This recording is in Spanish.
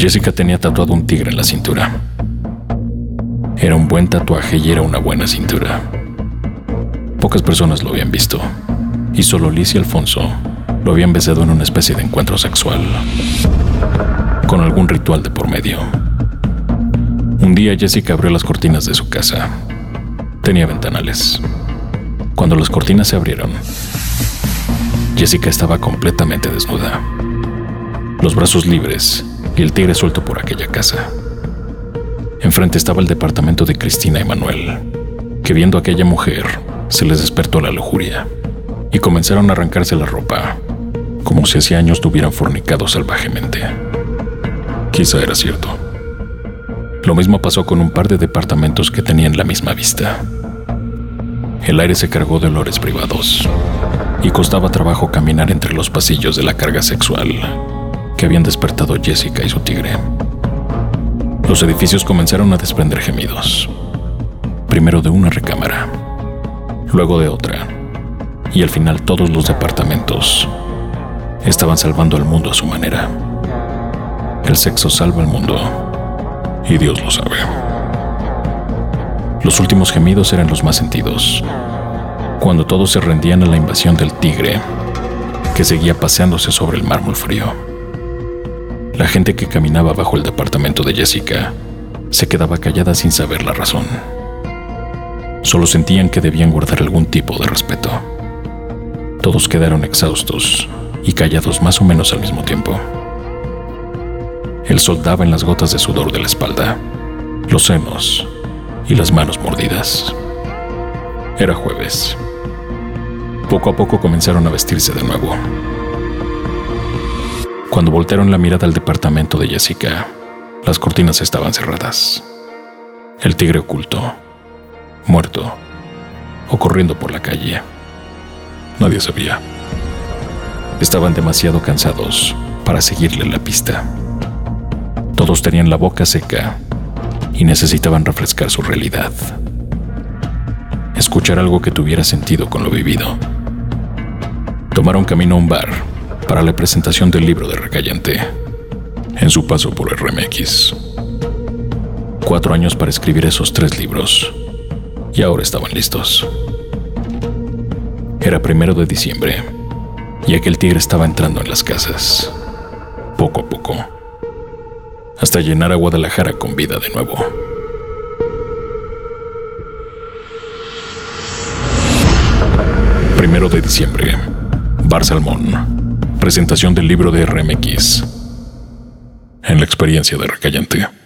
Jessica tenía tatuado un tigre en la cintura. Era un buen tatuaje y era una buena cintura. Pocas personas lo habían visto, y solo Liz y Alfonso lo habían besado en una especie de encuentro sexual, con algún ritual de por medio. Un día Jessica abrió las cortinas de su casa. Tenía ventanales. Cuando las cortinas se abrieron, Jessica estaba completamente desnuda, los brazos libres y el tigre suelto por aquella casa. Enfrente estaba el departamento de Cristina y Manuel, que viendo a aquella mujer se les despertó la lujuria y comenzaron a arrancarse la ropa, como si hacía años tuvieran fornicado salvajemente. Quizá era cierto. Lo mismo pasó con un par de departamentos que tenían la misma vista. El aire se cargó de olores privados y costaba trabajo caminar entre los pasillos de la carga sexual que habían despertado Jessica y su tigre. Los edificios comenzaron a desprender gemidos, primero de una recámara, luego de otra, y al final todos los departamentos estaban salvando al mundo a su manera. El sexo salva al mundo, y Dios lo sabe. Los últimos gemidos eran los más sentidos, cuando todos se rendían a la invasión del tigre, que seguía paseándose sobre el mármol frío. La gente que caminaba bajo el departamento de Jessica se quedaba callada sin saber la razón. Solo sentían que debían guardar algún tipo de respeto. Todos quedaron exhaustos y callados más o menos al mismo tiempo. El sol daba en las gotas de sudor de la espalda, los senos y las manos mordidas. Era jueves. Poco a poco comenzaron a vestirse de nuevo. Cuando voltearon la mirada al departamento de Jessica, las cortinas estaban cerradas. El tigre oculto, muerto o corriendo por la calle. Nadie sabía. Estaban demasiado cansados para seguirle la pista. Todos tenían la boca seca y necesitaban refrescar su realidad. Escuchar algo que tuviera sentido con lo vivido tomaron camino a un bar para la presentación del libro de Recayente, en su paso por RMX. Cuatro años para escribir esos tres libros, y ahora estaban listos. Era primero de diciembre, y aquel tigre estaba entrando en las casas, poco a poco, hasta llenar a Guadalajara con vida de nuevo. Primero de diciembre. Bar Salmón. Presentación del libro de RMX. En la experiencia de Recayente.